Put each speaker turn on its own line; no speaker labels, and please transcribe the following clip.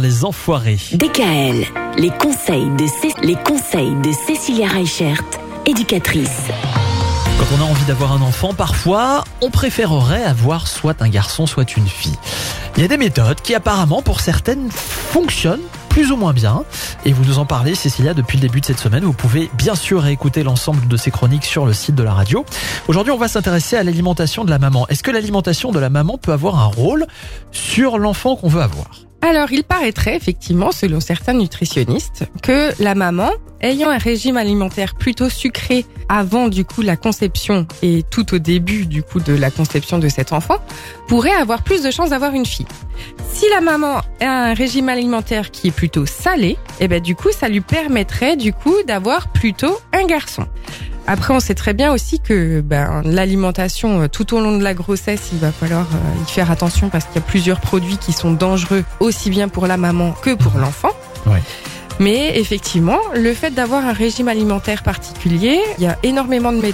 Les enfoirés.
DKL, les conseils de, Cé- les conseils de Cécilia Reichert, éducatrice.
Quand on a envie d'avoir un enfant, parfois, on préférerait avoir soit un garçon, soit une fille. Il y a des méthodes qui apparemment, pour certaines, fonctionnent plus ou moins bien. Et vous nous en parlez, Cécilia, depuis le début de cette semaine. Vous pouvez bien sûr réécouter l'ensemble de ces chroniques sur le site de la radio. Aujourd'hui, on va s'intéresser à l'alimentation de la maman. Est-ce que l'alimentation de la maman peut avoir un rôle sur l'enfant qu'on veut avoir?
Alors, il paraîtrait effectivement, selon certains nutritionnistes, que la maman, ayant un régime alimentaire plutôt sucré avant du coup la conception et tout au début du coup de la conception de cet enfant, pourrait avoir plus de chances d'avoir une fille. Si la maman a un régime alimentaire qui est plutôt salé, eh ben du coup ça lui permettrait du coup d'avoir plutôt un garçon. Après, on sait très bien aussi que ben, l'alimentation euh, tout au long de la grossesse, il va falloir euh, y faire attention parce qu'il y a plusieurs produits qui sont dangereux aussi bien pour la maman que pour l'enfant.
Ouais.
Mais effectivement, le fait d'avoir un régime alimentaire particulier, il y a énormément de méthodes